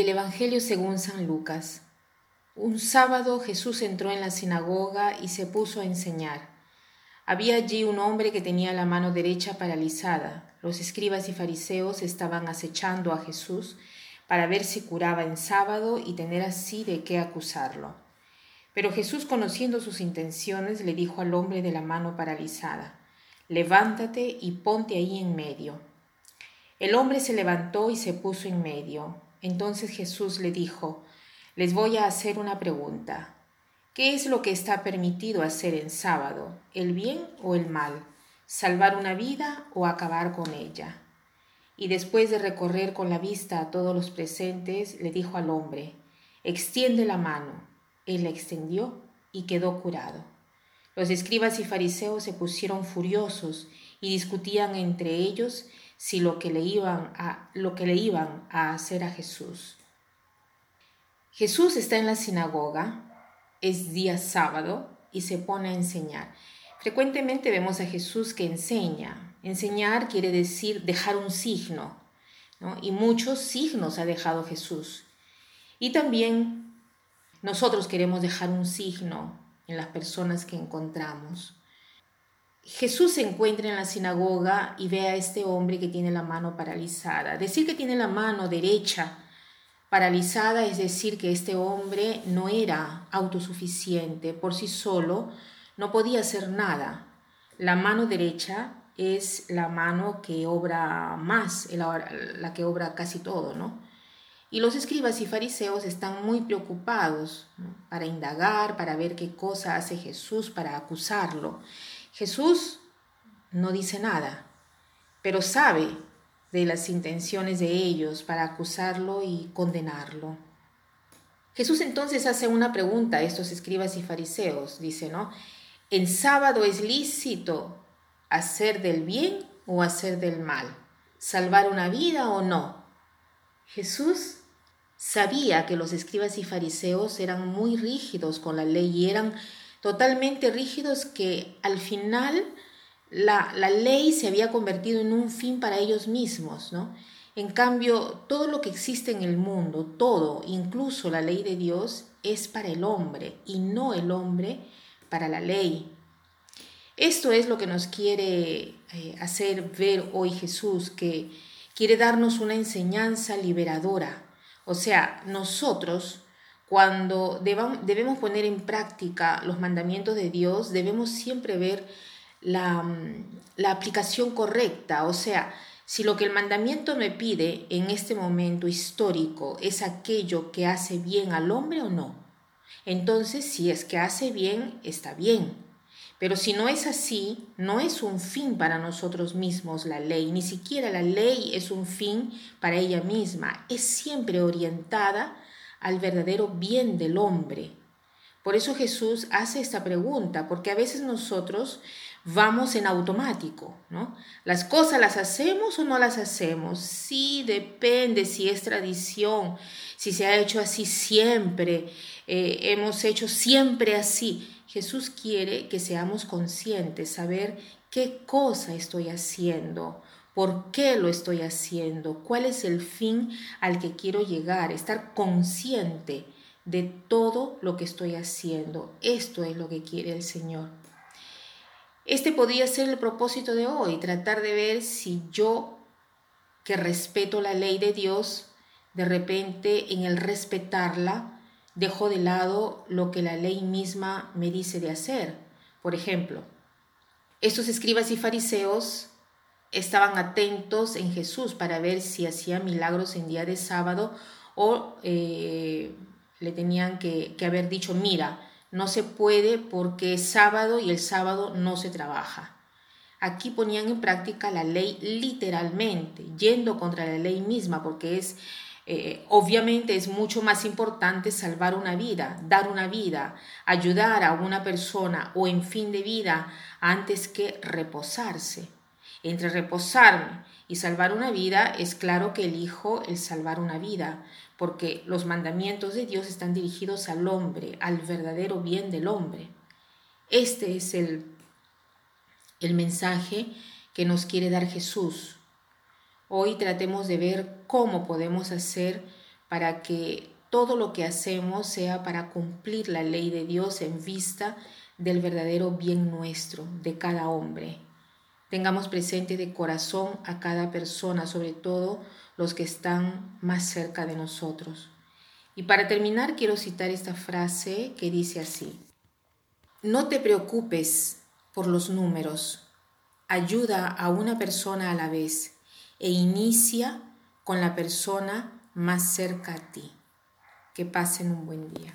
Del Evangelio según San Lucas. Un sábado Jesús entró en la sinagoga y se puso a enseñar. Había allí un hombre que tenía la mano derecha paralizada. Los escribas y fariseos estaban acechando a Jesús para ver si curaba en sábado y tener así de qué acusarlo. Pero Jesús, conociendo sus intenciones, le dijo al hombre de la mano paralizada, Levántate y ponte ahí en medio. El hombre se levantó y se puso en medio. Entonces Jesús le dijo, les voy a hacer una pregunta. ¿Qué es lo que está permitido hacer en sábado, el bien o el mal? ¿Salvar una vida o acabar con ella? Y después de recorrer con la vista a todos los presentes, le dijo al hombre, extiende la mano. Él la extendió y quedó curado. Los escribas y fariseos se pusieron furiosos y discutían entre ellos si lo que le iban a, lo que le iban a hacer a Jesús. Jesús está en la sinagoga, es día sábado y se pone a enseñar. Frecuentemente vemos a Jesús que enseña. Enseñar quiere decir dejar un signo, y muchos signos ha dejado Jesús. Y también nosotros queremos dejar un signo en las personas que encontramos. Jesús se encuentra en la sinagoga y ve a este hombre que tiene la mano paralizada. Decir que tiene la mano derecha paralizada es decir que este hombre no era autosuficiente por sí solo, no podía hacer nada. La mano derecha es la mano que obra más, la que obra casi todo, ¿no? Y los escribas y fariseos están muy preocupados para indagar, para ver qué cosa hace Jesús, para acusarlo. Jesús no dice nada, pero sabe de las intenciones de ellos para acusarlo y condenarlo. Jesús entonces hace una pregunta a estos escribas y fariseos, dice, ¿no? ¿En sábado es lícito hacer del bien o hacer del mal? ¿Salvar una vida o no? Jesús sabía que los escribas y fariseos eran muy rígidos con la ley y eran totalmente rígidos que al final la, ley se había convertido en un fin para ellos mismos, ¿no? En cambio, todo lo que existe en el mundo, todo, incluso la ley de Dios, es para el hombre y no el hombre para la ley. Esto es lo que nos quiere eh, hacer ver hoy Jesús, que quiere darnos una enseñanza liberadora. O sea, nosotros cuando debemos poner en práctica los mandamientos de Dios, debemos siempre ver la, la, aplicación correcta. O sea, si lo que el mandamiento me pide en este momento histórico es aquello que hace bien al hombre o no. Entonces, si es que hace bien, está bien. Pero si no es así, no es un fin para nosotros mismos la ley, ni siquiera la ley es un fin para ella misma, es siempre orientada al verdadero bien del hombre. Por eso Jesús hace esta pregunta, porque a veces nosotros vamos en automático, ¿no? Las cosas las hacemos o no las hacemos. Sí, depende si es tradición, si se ha hecho así siempre, eh, hemos hecho siempre así. Jesús quiere que seamos conscientes, saber qué cosa estoy haciendo, ¿Por qué lo estoy haciendo? ¿Cuál es el fin al que quiero llegar? Estar consciente de todo lo que estoy haciendo. Esto es lo que quiere el Señor. Este podría ser el propósito de hoy, tratar de ver si yo, que respeto la ley de Dios, de repente en el respetarla, dejo de lado lo que la ley misma me dice de hacer. Por ejemplo, estos escribas y fariseos estaban atentos en Jesús para ver si hacía milagros en día de sábado o eh, le tenían que, que haber dicho, mira, no se puede porque es sábado y el sábado no se trabaja. Aquí ponían en práctica la ley literalmente, yendo contra la ley misma, porque es eh, obviamente es mucho más importante salvar una vida, dar una vida, ayudar a una persona o en fin de vida antes que reposarse. Entre reposarme y salvar una vida, es claro que elijo el salvar una vida, porque los mandamientos de Dios están dirigidos al hombre, al verdadero bien del hombre. Este es el, el mensaje que nos quiere dar Jesús. Hoy tratemos de ver cómo podemos hacer para que todo lo que hacemos sea para cumplir la ley de Dios en vista del verdadero bien nuestro, de cada hombre. Tengamos presente de corazón a cada persona, sobre todo los que están más cerca de nosotros. Y para terminar quiero citar esta frase que dice así, no te preocupes por los números, ayuda a una persona a la vez e inicia con la persona más cerca a ti. Que pasen un buen día.